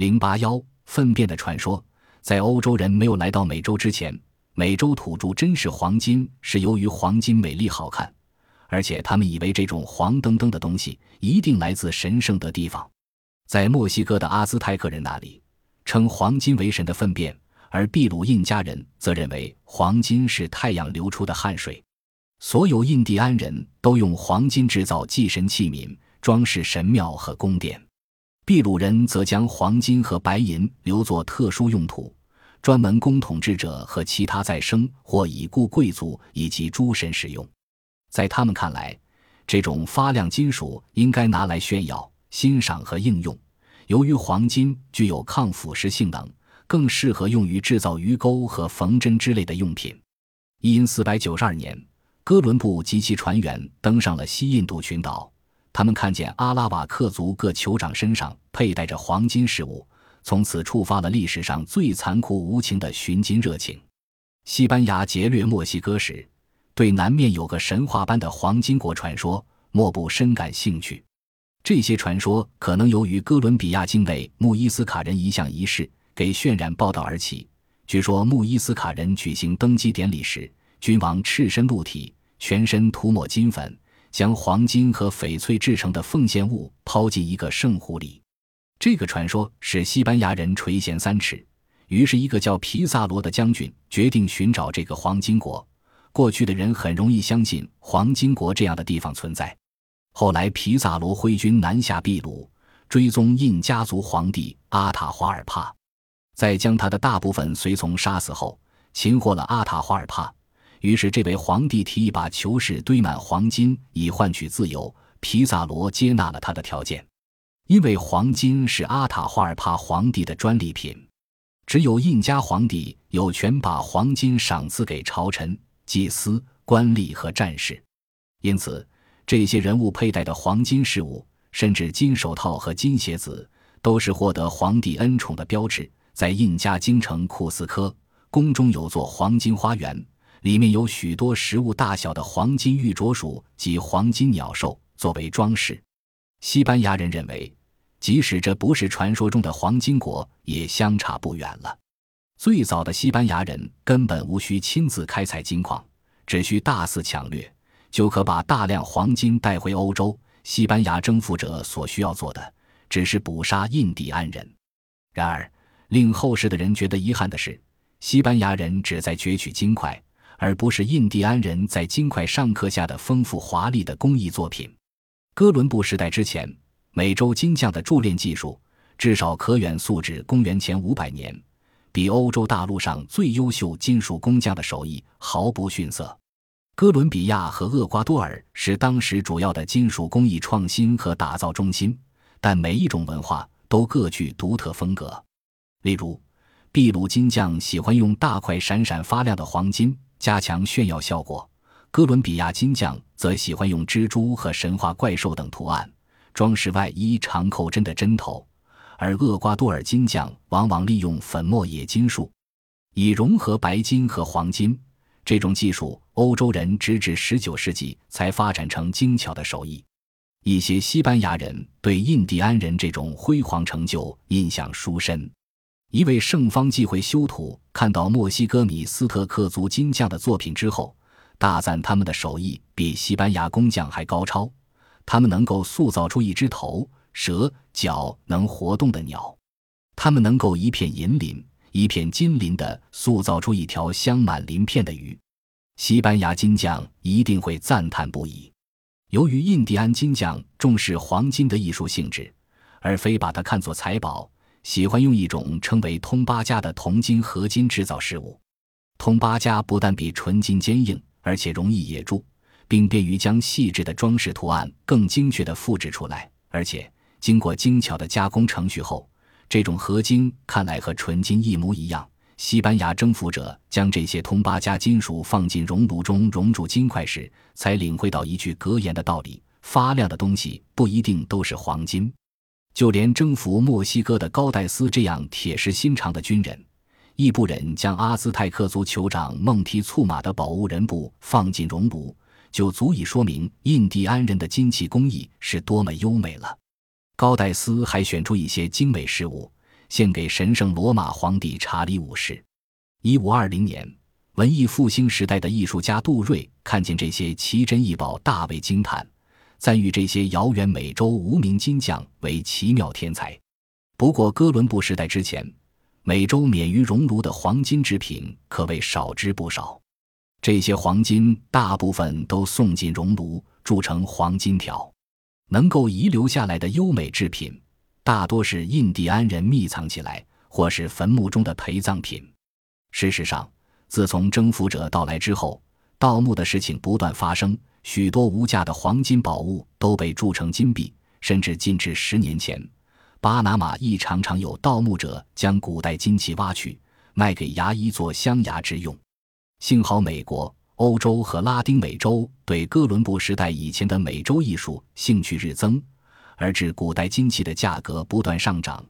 零八幺粪便的传说，在欧洲人没有来到美洲之前，美洲土著珍视黄金是由于黄金美丽好看，而且他们以为这种黄澄澄的东西一定来自神圣的地方。在墨西哥的阿兹泰克人那里，称黄金为神的粪便，而秘鲁印加人则认为黄金是太阳流出的汗水。所有印第安人都用黄金制造祭神器皿，装饰神庙和宫殿。秘鲁人则将黄金和白银留作特殊用途，专门供统治者和其他在生或已故贵族以及诸神使用。在他们看来，这种发亮金属应该拿来炫耀、欣赏和应用。由于黄金具有抗腐蚀性能，更适合用于制造鱼钩和缝针之类的用品。因四百九十二年。哥伦布及其船员登上了西印度群岛，他们看见阿拉瓦克族各酋长身上佩戴着黄金饰物，从此触发了历史上最残酷无情的寻金热情。西班牙劫掠墨西哥时，对南面有个神话般的黄金国传说，莫不深感兴趣。这些传说可能由于哥伦比亚境内穆伊斯卡人一项仪式给渲染报道而起。据说穆伊斯卡人举行登基典礼时，君王赤身露体。全身涂抹金粉，将黄金和翡翠制成的奉献物抛进一个圣湖里。这个传说使西班牙人垂涎三尺。于是，一个叫皮萨罗的将军决定寻找这个黄金国。过去的人很容易相信黄金国这样的地方存在。后来，皮萨罗挥军南下秘鲁，追踪印加族皇帝阿塔华尔帕，在将他的大部分随从杀死后，擒获了阿塔华尔帕。于是，这位皇帝提议把囚室堆满黄金，以换取自由。皮萨罗接纳了他的条件，因为黄金是阿塔华尔帕皇帝的专利品，只有印加皇帝有权把黄金赏赐给朝臣、祭司、官吏和战士。因此，这些人物佩戴的黄金饰物，甚至金手套和金鞋子，都是获得皇帝恩宠的标志。在印加京城库斯科，宫中有座黄金花园。里面有许多食物大小的黄金玉镯鼠及黄金鸟兽作为装饰。西班牙人认为，即使这不是传说中的黄金国，也相差不远了。最早的西班牙人根本无需亲自开采金矿，只需大肆抢掠，就可把大量黄金带回欧洲。西班牙征服者所需要做的，只是捕杀印第安人。然而，令后世的人觉得遗憾的是，西班牙人只在攫取金块。而不是印第安人在金块上刻下的丰富华丽的工艺作品。哥伦布时代之前，美洲金匠的铸炼技术至少可远溯至公元前五百年，比欧洲大陆上最优秀金属工匠的手艺毫不逊色。哥伦比亚和厄瓜多尔是当时主要的金属工艺创新和打造中心，但每一种文化都各具独特风格。例如，秘鲁金匠喜欢用大块闪闪发亮的黄金。加强炫耀效果，哥伦比亚金匠则喜欢用蜘蛛和神话怪兽等图案装饰外衣长扣针的针头，而厄瓜多尔金匠往往利用粉末冶金术，以融合白金和黄金。这种技术，欧洲人直至十九世纪才发展成精巧的手艺。一些西班牙人对印第安人这种辉煌成就印象殊深。一位圣方济会修徒看到墨西哥米斯特克族金匠的作品之后，大赞他们的手艺比西班牙工匠还高超。他们能够塑造出一只头、蛇、脚能活动的鸟；他们能够一片银鳞、一片金鳞的塑造出一条镶满鳞片的鱼。西班牙金匠一定会赞叹不已。由于印第安金匠重视黄金的艺术性质，而非把它看作财宝。喜欢用一种称为通巴加的铜金合金制造事物。通巴加不但比纯金坚硬，而且容易冶铸，并便于将细致的装饰图案更精确地复制出来。而且经过精巧的加工程序后，这种合金看来和纯金一模一样。西班牙征服者将这些通巴加金属放进熔炉中熔铸金块时，才领会到一句格言的道理：发亮的东西不一定都是黄金。就连征服墨西哥的高戴斯这样铁石心肠的军人，亦不忍将阿兹泰克族酋长孟提促马的宝物人部放进熔炉，就足以说明印第安人的金器工艺是多么优美了。高戴斯还选出一些精美饰物，献给神圣罗马皇帝查理五世。一五二零年，文艺复兴时代的艺术家杜瑞看见这些奇珍异宝，大为惊叹，赞誉这些遥远美洲无名金匠为奇妙天才。不过，哥伦布时代之前，美洲免于熔炉的黄金制品可谓少之不少。这些黄金大部分都送进熔炉，铸成黄金条。能够遗留下来的优美制品，大多是印第安人秘藏起来，或是坟墓中的陪葬品。事实上，自从征服者到来之后，盗墓的事情不断发生，许多无价的黄金宝物都被铸成金币。甚至近至十年前，巴拿马亦常常有盗墓者将古代金器挖去，卖给牙医做镶牙之用。幸好美国。欧洲和拉丁美洲对哥伦布时代以前的美洲艺术兴趣日增，而致古代金器的价格不断上涨，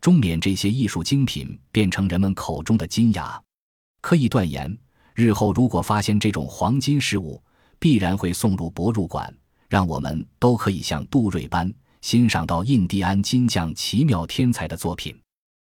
终免这些艺术精品变成人们口中的金牙。可以断言，日后如果发现这种黄金饰物，必然会送入博物馆，让我们都可以像杜瑞般欣赏到印第安金匠奇妙天才的作品。